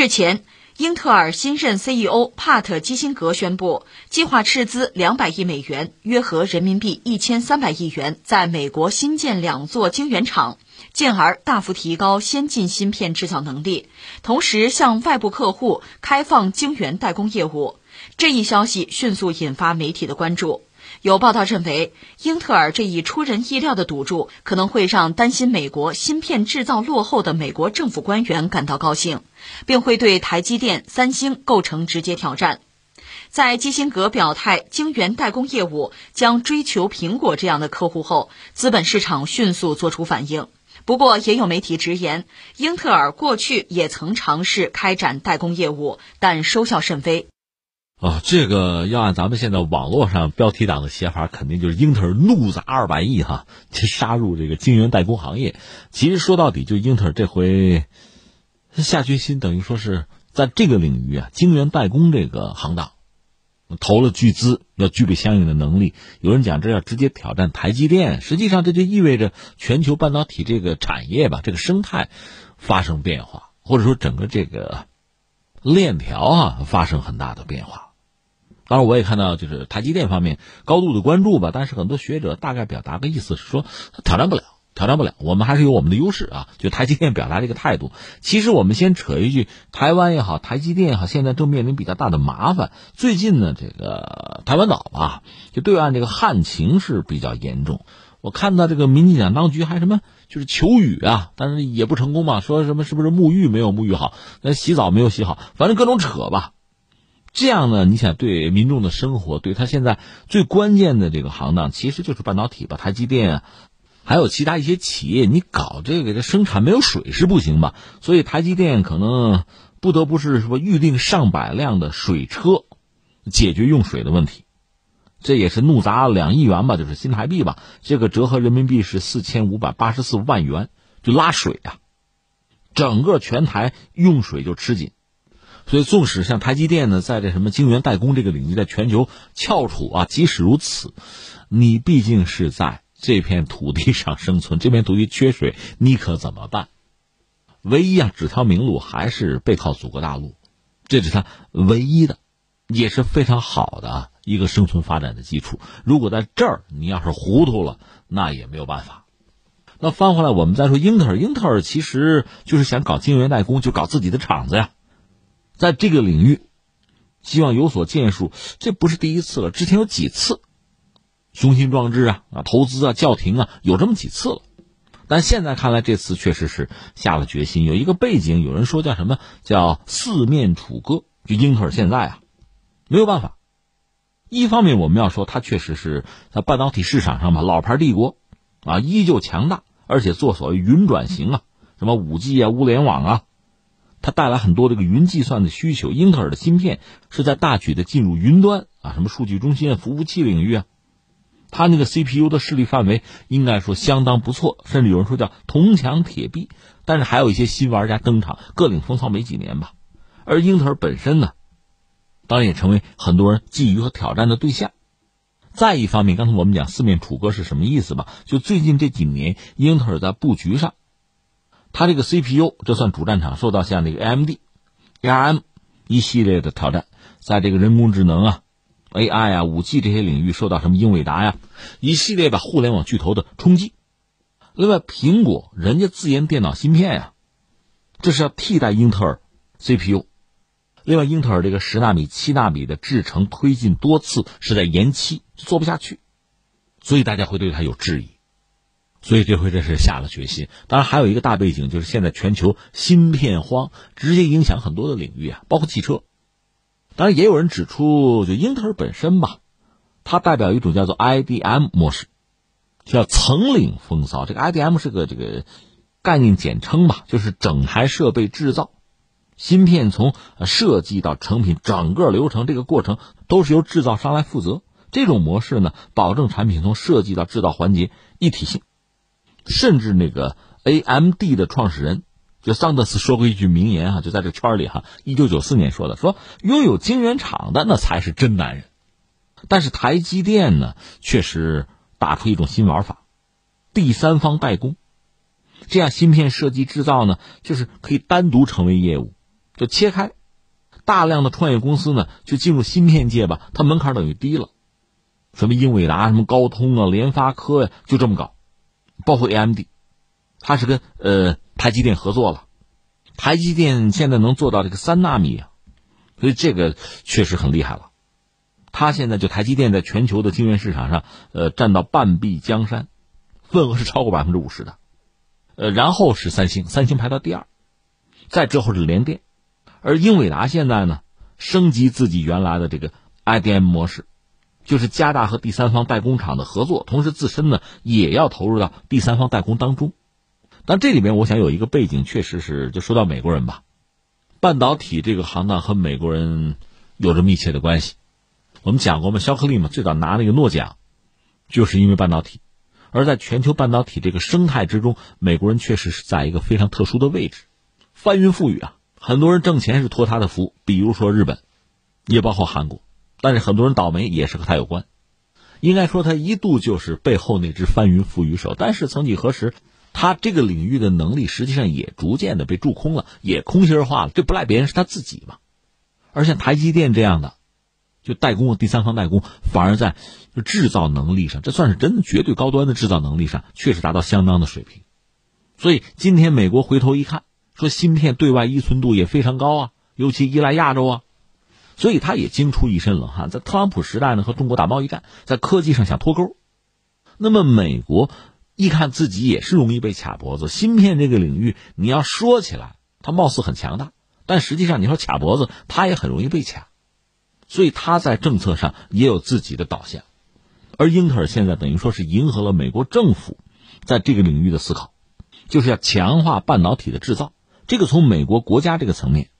日前，英特尔新任 CEO 帕特基辛格宣布，计划斥资两百亿美元（约合人民币一千三百亿元）在美国新建两座晶圆厂，进而大幅提高先进芯片制造能力，同时向外部客户开放晶圆代工业务。这一消息迅速引发媒体的关注。有报道认为，英特尔这一出人意料的赌注可能会让担心美国芯片制造落后的美国政府官员感到高兴，并会对台积电、三星构成直接挑战。在基辛格表态晶圆代工业务将追求苹果这样的客户后，资本市场迅速做出反应。不过，也有媒体直言，英特尔过去也曾尝试开展代工业务，但收效甚微。啊，这个要按咱们现在网络上标题党的写法，肯定就是英特尔怒砸二百亿哈，去杀入这个晶圆代工行业。其实说到底，就英特尔这回下决心，等于说是在这个领域啊，晶圆代工这个行当投了巨资，要具备相应的能力。有人讲这要直接挑战台积电，实际上这就意味着全球半导体这个产业吧，这个生态发生变化，或者说整个这个链条啊发生很大的变化。当然，我也看到，就是台积电方面高度的关注吧。但是很多学者大概表达个意思是说，挑战不了，挑战不了。我们还是有我们的优势啊。就台积电表达这个态度。其实我们先扯一句，台湾也好，台积电也好，现在正面临比较大的麻烦。最近呢，这个台湾岛啊，就对岸这个旱情是比较严重。我看到这个民进党当局还什么，就是求雨啊，但是也不成功嘛。说什么是不是沐浴没有沐浴好，那洗澡没有洗好，反正各种扯吧。这样呢？你想对民众的生活，对他现在最关键的这个行当，其实就是半导体吧，台积电啊，还有其他一些企业，你搞这个这生产没有水是不行吧？所以台积电可能不得不是说预定上百辆的水车，解决用水的问题。这也是怒砸两亿元吧，就是新台币吧，这个折合人民币是四千五百八十四万元，就拉水啊，整个全台用水就吃紧。所以，纵使像台积电呢，在这什么晶圆代工这个领域，在全球翘楚啊，即使如此，你毕竟是在这片土地上生存，这片土地缺水，你可怎么办？唯一啊，只条明路还是背靠祖国大陆，这是它唯一的，也是非常好的一个生存发展的基础。如果在这儿你要是糊涂了，那也没有办法。那翻回来，我们再说英特尔，英特尔其实就是想搞晶圆代工，就搞自己的厂子呀，在这个领域希望有所建树，这不是第一次了，之前有几次雄心壮志啊啊，投资啊，叫停啊，有这么几次了。但现在看来，这次确实是下了决心。有一个背景，有人说叫什么叫四面楚歌，就英特尔现在啊，没有办法。一方面，我们要说它确实是在半导体市场上吧，老牌帝国啊，依旧强大，而且做所谓云转型啊，什么五 G 啊、物联网啊，它带来很多这个云计算的需求。英特尔的芯片是在大举的进入云端啊，什么数据中心啊、服务器领域啊。它那个 CPU 的势力范围应该说相当不错，甚至有人说叫铜墙铁壁。但是还有一些新玩家登场，各领风骚没几年吧。而英特尔本身呢，当然也成为很多人觊觎和挑战的对象。再一方面，刚才我们讲四面楚歌是什么意思吧？就最近这几年，英特尔在布局上，它这个 CPU 这算主战场，受到像这个 AMD、ARM 一系列的挑战，在这个人工智能啊。AI 啊，五 G 这些领域受到什么英伟达呀，一系列的互联网巨头的冲击。另外，苹果人家自研电脑芯片呀，这是要替代英特尔 CPU。另外，英特尔这个十纳米、七纳米的制程推进多次是在延期，做不下去，所以大家会对它有质疑。所以这回这是下了决心。当然，还有一个大背景就是现在全球芯片荒，直接影响很多的领域啊，包括汽车。当然，也有人指出，就英特尔本身吧，它代表一种叫做 IDM 模式，叫层领风骚。这个 IDM 是个这个概念简称吧，就是整台设备制造，芯片从设计到成品整个流程，这个过程都是由制造商来负责。这种模式呢，保证产品从设计到制造环节一体性。甚至那个 AMD 的创始人。就桑德斯说过一句名言啊，就在这圈里哈，一九九四年说的，说拥有晶圆厂的那才是真男人。但是台积电呢，确实打出一种新玩法，第三方代工，这样芯片设计制造呢，就是可以单独成为业务，就切开。大量的创业公司呢，就进入芯片界吧，它门槛等于低了。什么英伟达、什么高通啊、联发科呀，就这么搞，包括 AMD，它是跟呃。台积电合作了，台积电现在能做到这个三纳米啊，所以这个确实很厉害了。它现在就台积电在全球的晶圆市场上，呃，占到半壁江山，份额是超过百分之五十的。呃，然后是三星，三星排到第二，再之后是联电，而英伟达现在呢，升级自己原来的这个 IDM 模式，就是加大和第三方代工厂的合作，同时自身呢也要投入到第三方代工当中。但这里面我想有一个背景，确实是就说到美国人吧，半导体这个行当和美国人有着密切的关系。我们讲过嘛，肖克利嘛，最早拿那个诺奖，就是因为半导体。而在全球半导体这个生态之中，美国人确实是在一个非常特殊的位置，翻云覆雨啊，很多人挣钱是托他的福，比如说日本，也包括韩国。但是很多人倒霉也是和他有关。应该说他一度就是背后那只翻云覆雨手，但是曾几何时。他这个领域的能力实际上也逐渐的被蛀空了，也空心化了。这不赖别人，是他自己嘛。而像台积电这样的，就代工的第三方代工，反而在制造能力上，这算是真的绝对高端的制造能力上，确实达到相当的水平。所以今天美国回头一看，说芯片对外依存度也非常高啊，尤其依赖亚洲啊，所以他也惊出一身冷汗。在特朗普时代呢，和中国打贸易战，在科技上想脱钩。那么美国。一看自己也是容易被卡脖子，芯片这个领域，你要说起来，它貌似很强大，但实际上你说卡脖子，它也很容易被卡，所以他在政策上也有自己的导向，而英特尔现在等于说是迎合了美国政府在这个领域的思考，就是要强化半导体的制造，这个从美国国家这个层面，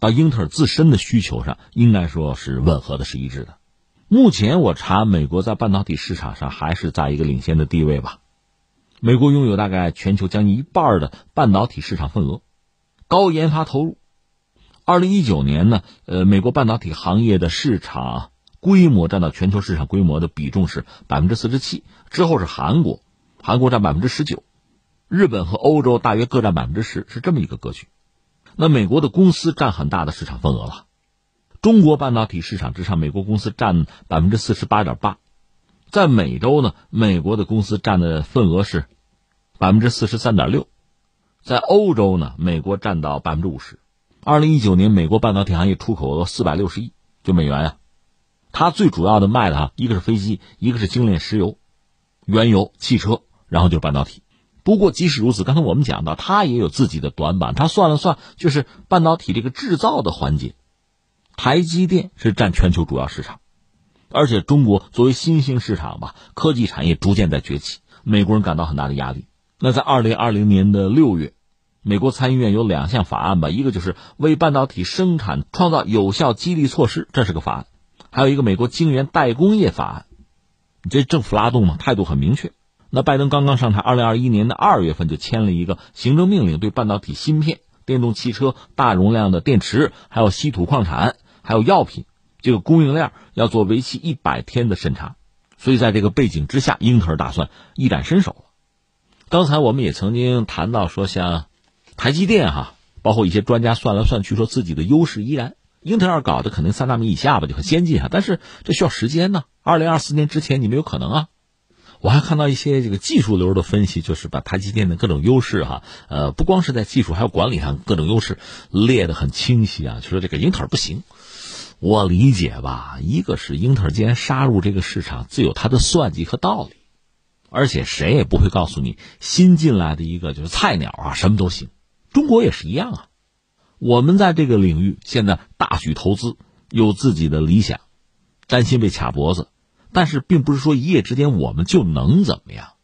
到英特尔自身的需求上，应该说是吻合的，是一致的。目前我查，美国在半导体市场上还是在一个领先的地位吧。美国拥有大概全球将近一半的半导体市场份额，高研发投入。二零一九年呢，呃，美国半导体行业的市场规模占到全球市场规模的比重是百分之四十七，之后是韩国，韩国占百分之十九，日本和欧洲大约各占百分之十，是这么一个格局。那美国的公司占很大的市场份额了，中国半导体市场之上，美国公司占百分之四十八点八，在美洲呢，美国的公司占的份额是百分之四十三点六，在欧洲呢，美国占到百分之五十。二零一九年，美国半导体行业出口额四百六十亿，就美元呀。它最主要的卖的哈，一个是飞机，一个是精炼石油、原油、汽车，然后就是半导体。不过即使如此，刚才我们讲到，它也有自己的短板。它算了算，就是半导体这个制造的环节，台积电是占全球主要市场，而且中国作为新兴市场吧，科技产业逐渐在崛起，美国人感到很大的压力。那在二零二零年的六月。美国参议院有两项法案吧，一个就是为半导体生产创造有效激励措施，这是个法案；还有一个美国晶圆代工业法案。这政府拉动嘛，态度很明确。那拜登刚刚上台，二零二一年的二月份就签了一个行政命令，对半导体芯片、电动汽车、大容量的电池，还有稀土矿产、还有药品这个供应链要做为期一百天的审查。所以在这个背景之下，英特尔打算一展身手了。刚才我们也曾经谈到说，像。台积电哈，包括一些专家算来算去，说自己的优势依然。英特尔搞的肯定三纳米以下吧，就很先进啊。但是这需要时间呢，二零二四年之前你没有可能啊。我还看到一些这个技术流的分析，就是把台积电的各种优势哈，呃，不光是在技术，还有管理上各种优势列得很清晰啊。就说这个英特尔不行，我理解吧，一个是英特尔既然杀入这个市场，自有它的算计和道理，而且谁也不会告诉你新进来的一个就是菜鸟啊，什么都行。中国也是一样啊，我们在这个领域现在大举投资，有自己的理想，担心被卡脖子，但是并不是说一夜之间我们就能怎么样，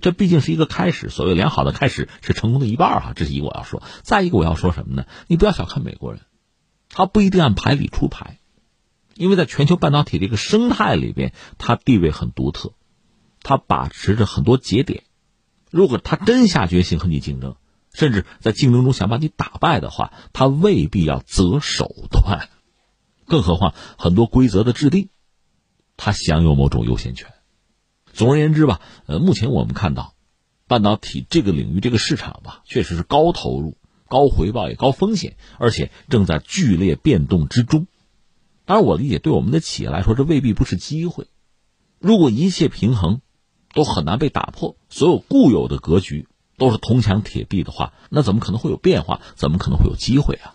这毕竟是一个开始。所谓良好的开始是成功的一半哈，这是一个我要说。再一个我要说什么呢？你不要小看美国人，他不一定按牌理出牌，因为在全球半导体这个生态里边，他地位很独特，他把持着很多节点。如果他真下决心和你竞争，甚至在竞争中想把你打败的话，他未必要择手段，更何况很多规则的制定，他享有某种优先权。总而言之吧，呃，目前我们看到，半导体这个领域这个市场吧，确实是高投入、高回报也高风险，而且正在剧烈变动之中。当然，我理解对我们的企业来说，这未必不是机会。如果一切平衡都很难被打破，所有固有的格局。都是铜墙铁壁的话，那怎么可能会有变化？怎么可能会有机会啊？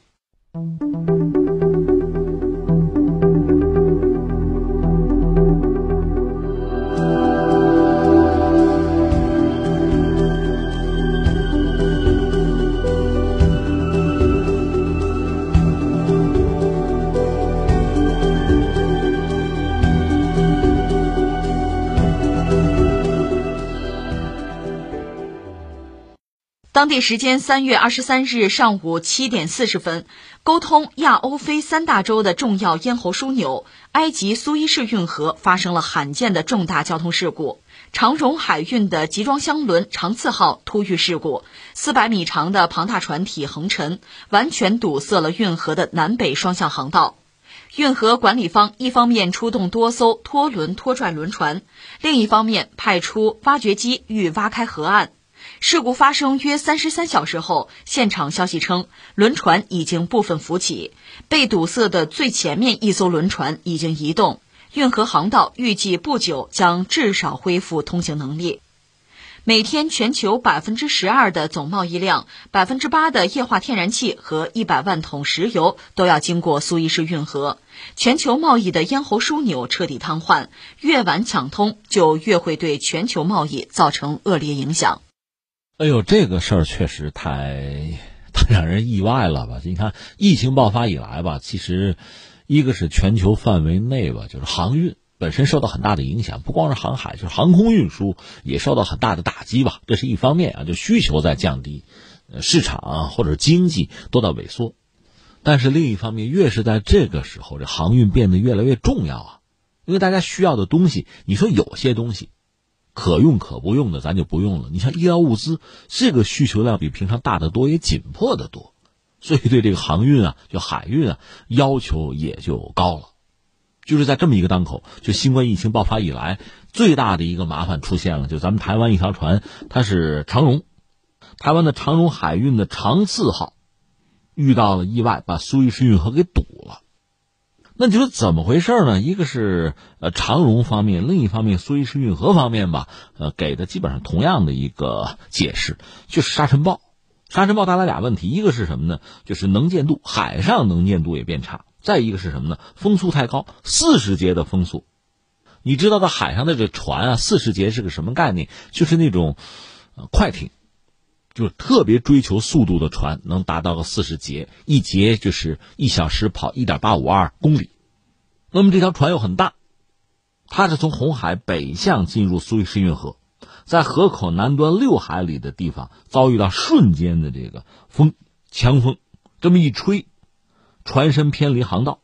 当地时间三月二十三日上午七点四十分，沟通亚欧非三大洲的重要咽喉枢纽——埃及苏伊士运河发生了罕见的重大交通事故。长荣海运的集装箱轮“长次号”突遇事故，四百米长的庞大船体横沉，完全堵塞了运河的南北双向航道。运河管理方一方面出动多艘拖轮拖拽轮船，另一方面派出挖掘机欲挖开河岸。事故发生约三十三小时后，现场消息称，轮船已经部分浮起，被堵塞的最前面一艘轮船已经移动，运河航道预计不久将至少恢复通行能力。每天全球百分之十二的总贸易量、百分之八的液化天然气和一百万桶石油都要经过苏伊士运河，全球贸易的咽喉枢纽彻底瘫痪，越晚抢通，就越会对全球贸易造成恶劣影响。哎呦，这个事儿确实太太让人意外了吧？你看，疫情爆发以来吧，其实一个是全球范围内吧，就是航运本身受到很大的影响，不光是航海，就是航空运输也受到很大的打击吧。这是一方面啊，就需求在降低，市场或者经济都在萎缩。但是另一方面，越是在这个时候，这航运变得越来越重要啊，因为大家需要的东西，你说有些东西。可用可不用的，咱就不用了。你像医疗物资，这个需求量比平常大得多，也紧迫得多，所以对这个航运啊，就海运啊，要求也就高了。就是在这么一个当口，就新冠疫情爆发以来最大的一个麻烦出现了，就咱们台湾一条船，它是长荣，台湾的长荣海运的长次号遇到了意外，把苏伊士运河给堵了。那你说怎么回事呢？一个是呃长荣方面，另一方面苏伊士运河方面吧，呃给的基本上同样的一个解释，就是沙尘暴。沙尘暴带来俩问题，一个是什么呢？就是能见度，海上能见度也变差；再一个是什么呢？风速太高，四十节的风速。你知道，在海上的这船啊，四十节是个什么概念？就是那种快艇，就是特别追求速度的船，能达到个四十节，一节就是一小时跑一点八五二公里。那么这条船又很大，它是从红海北向进入苏伊士运河。在河口南端六海里的地方，遭遇到瞬间的这个风强风，这么一吹，船身偏离航道。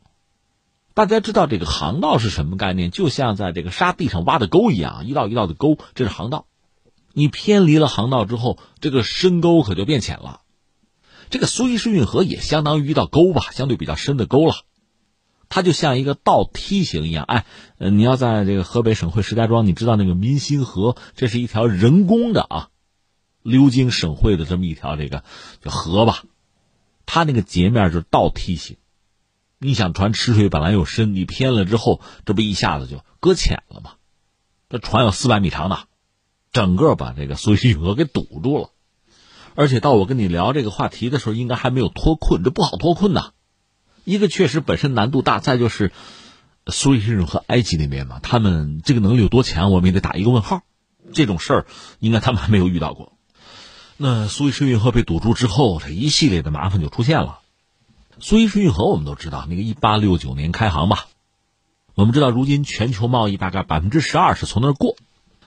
大家知道这个航道是什么概念？就像在这个沙地上挖的沟一样，一道一道的沟，这是航道。你偏离了航道之后，这个深沟可就变浅了。这个苏伊士运河也相当于一道沟吧，相对比较深的沟了。它就像一个倒梯形一样，哎，你要在这个河北省会石家庄，你知道那个民心河，这是一条人工的啊，流经省会的这么一条这个叫河吧，它那个截面就是倒梯形。你想船吃水本来又深，你偏了之后，这不一下子就搁浅了吗？这船有四百米长的，整个把这个苏伊士运河给堵住了。而且到我跟你聊这个话题的时候，应该还没有脱困，这不好脱困呐。一个确实本身难度大，再就是苏伊士运河埃及那边嘛，他们这个能力有多强，我们也得打一个问号。这种事儿应该他们还没有遇到过。那苏伊士运河被堵住之后，这一系列的麻烦就出现了。苏伊士运河我们都知道，那个一八六九年开航吧。我们知道，如今全球贸易大概百分之十二是从那儿过。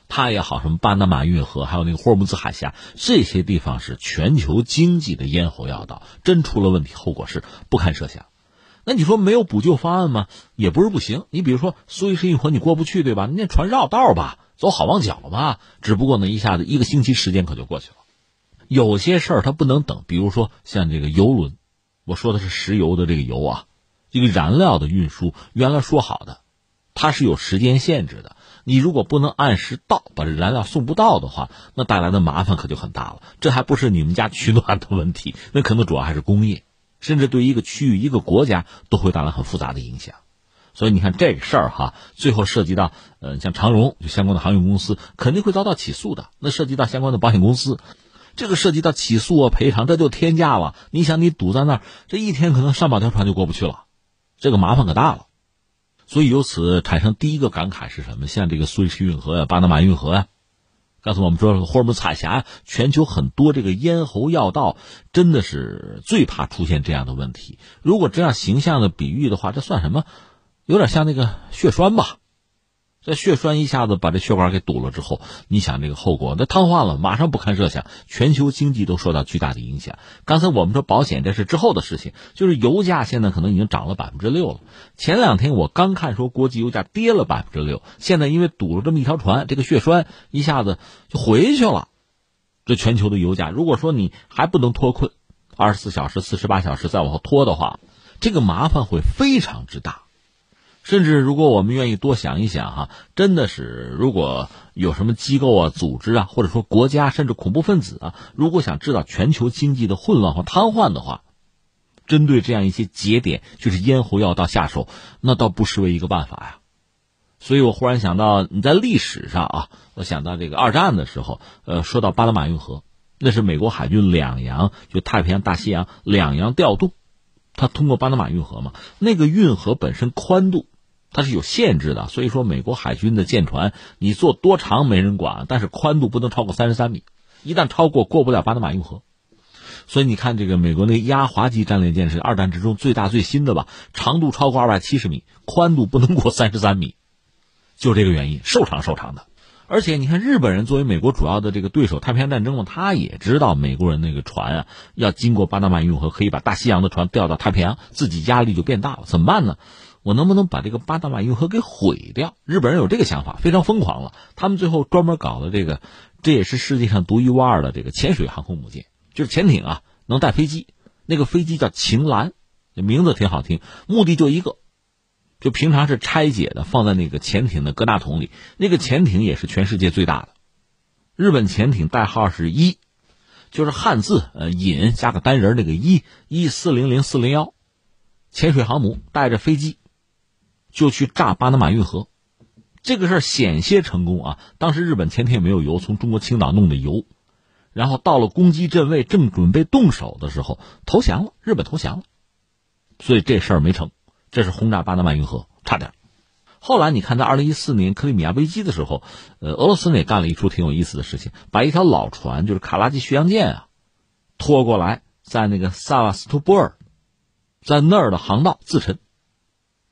它也好，什么巴拿马运河，还有那个霍尔木兹海峡，这些地方是全球经济的咽喉要道，真出了问题，后果是不堪设想。那你说没有补救方案吗？也不是不行。你比如说苏伊士运河你过不去，对吧？那船绕道吧，走好望角吧。只不过呢，一下子一个星期时间可就过去了。有些事儿它不能等，比如说像这个油轮，我说的是石油的这个油啊，这个燃料的运输，原来说好的，它是有时间限制的。你如果不能按时到，把这燃料送不到的话，那带来的麻烦可就很大了。这还不是你们家取暖的问题，那可能主要还是工业。甚至对一个区域、一个国家都会带来很复杂的影响，所以你看这个事儿哈，最后涉及到呃，像长荣就相关的航运公司肯定会遭到起诉的。那涉及到相关的保险公司，这个涉及到起诉啊、赔偿，这就天价了。你想，你堵在那儿，这一天可能上百条船就过不去了，这个麻烦可大了。所以由此产生第一个感慨是什么？像这个苏伊士运河呀、巴拿马运河呀。告诉我们说霍尔木兹海峡，全球很多这个咽喉要道，真的是最怕出现这样的问题。如果这样形象的比喻的话，这算什么？有点像那个血栓吧。这血栓一下子把这血管给堵了之后，你想这个后果，那瘫痪了，马上不堪设想，全球经济都受到巨大的影响。刚才我们说保险，这是之后的事情，就是油价现在可能已经涨了百分之六了。前两天我刚看说国际油价跌了百分之六，现在因为堵了这么一条船，这个血栓一下子就回去了。这全球的油价，如果说你还不能脱困，二十四小时、四十八小时再往后拖的话，这个麻烦会非常之大。甚至，如果我们愿意多想一想，哈，真的是，如果有什么机构啊、组织啊，或者说国家，甚至恐怖分子啊，如果想制造全球经济的混乱和瘫痪的话，针对这样一些节点，就是咽喉要道下手，那倒不失为一个办法呀。所以我忽然想到，你在历史上啊，我想到这个二战的时候，呃，说到巴拿马运河，那是美国海军两洋，就太平洋、大西洋两洋调度，它通过巴拿马运河嘛，那个运河本身宽度。它是有限制的，所以说美国海军的舰船，你做多长没人管，但是宽度不能超过三十三米，一旦超过过不了巴拿马运河。所以你看，这个美国那压滑级战列舰是二战之中最大最新的吧，长度超过二百七十米，宽度不能过三十三米，就这个原因，受长受长的。而且你看，日本人作为美国主要的这个对手，太平洋战争嘛，他也知道美国人那个船啊要经过巴拿马运河，可以把大西洋的船调到太平洋，自己压力就变大了，怎么办呢？我能不能把这个巴拿马运河给毁掉？日本人有这个想法，非常疯狂了。他们最后专门搞了这个，这也是世界上独一无二的这个潜水航空母舰，就是潜艇啊，能带飞机。那个飞机叫晴岚，名字挺好听。目的就一个，就平常是拆解的，放在那个潜艇的各大桶里。那个潜艇也是全世界最大的。日本潜艇代号是一，就是汉字呃引加个单人那个一一四零零四零幺。潜水航母带着飞机，就去炸巴拿马运河。这个事儿险些成功啊！当时日本前天也没有油，从中国青岛弄的油，然后到了攻击阵位，正准备动手的时候投降了，日本投降了，所以这事儿没成。这是轰炸巴拿马运河，差点。后来你看，在二零一四年克里米亚危机的时候，呃，俄罗斯呢也干了一出挺有意思的事情，把一条老船，就是卡拉季巡洋舰啊，拖过来，在那个萨瓦斯托波尔，在那儿的航道自沉。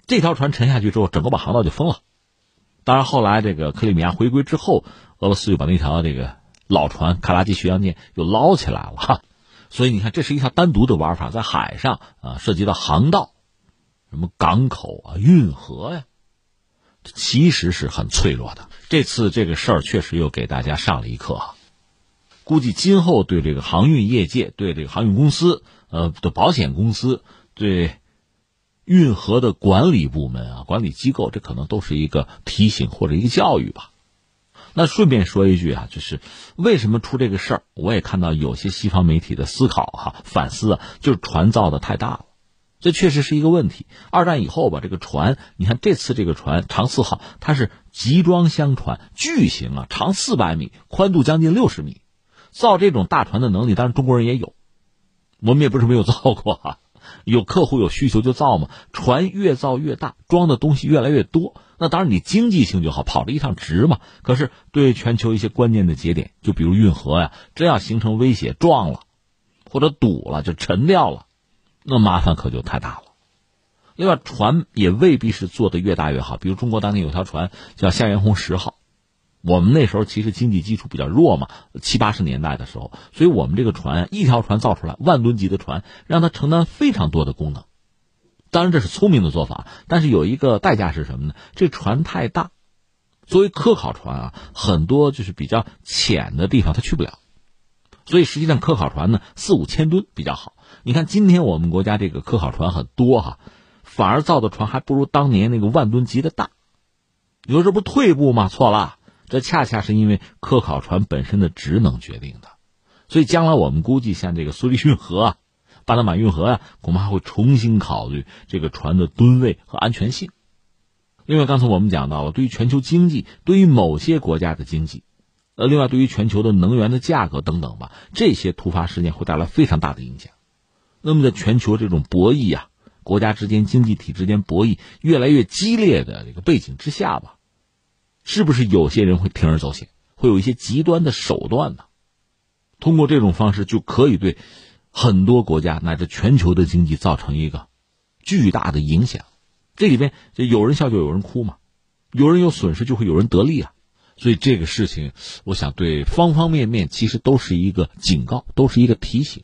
这条船沉下去之后，整个把航道就封了。当然，后来这个克里米亚回归之后，俄罗斯又把那条这个老船卡拉季巡洋舰又捞起来了哈。所以你看，这是一条单独的玩法，在海上啊，涉及到航道，什么港口啊、运河呀。其实是很脆弱的。这次这个事儿确实又给大家上了一课，估计今后对这个航运业界、对这个航运公司、呃的保险公司、对运河的管理部门啊、管理机构，这可能都是一个提醒或者一个教育吧。那顺便说一句啊，就是为什么出这个事儿？我也看到有些西方媒体的思考哈、反思啊，就是船造的太大了。这确实是一个问题。二战以后吧，这个船，你看这次这个船长四号，它是集装箱船，巨型啊，长四百米，宽度将近六十米。造这种大船的能力，当然中国人也有，我们也不是没有造过啊。有客户有需求就造嘛。船越造越大，装的东西越来越多，那当然你经济性就好，跑这一趟值嘛。可是对全球一些关键的节点，就比如运河呀，真要形成威胁，撞了或者堵了，就沉掉了。那麻烦可就太大了。另外，船也未必是做的越大越好。比如中国当年有条船叫夏元红十号，我们那时候其实经济基础比较弱嘛，七八十年代的时候，所以我们这个船一条船造出来，万吨级的船，让它承担非常多的功能。当然这是聪明的做法，但是有一个代价是什么呢？这船太大，作为科考船啊，很多就是比较浅的地方它去不了，所以实际上科考船呢四五千吨比较好。你看，今天我们国家这个科考船很多哈，反而造的船还不如当年那个万吨级的大。你说这不退步吗？错了，这恰恰是因为科考船本身的职能决定的。所以将来我们估计，像这个苏黎运河啊、巴拿马运河啊，恐怕会重新考虑这个船的吨位和安全性。另外，刚才我们讲到了，对于全球经济，对于某些国家的经济，呃，另外对于全球的能源的价格等等吧，这些突发事件会带来非常大的影响。那么，在全球这种博弈啊，国家之间、经济体之间博弈越来越激烈的这个背景之下吧，是不是有些人会铤而走险，会有一些极端的手段呢？通过这种方式，就可以对很多国家乃至全球的经济造成一个巨大的影响。这里边就有人笑就有人哭嘛，有人有损失就会有人得利啊。所以这个事情，我想对方方面面其实都是一个警告，都是一个提醒。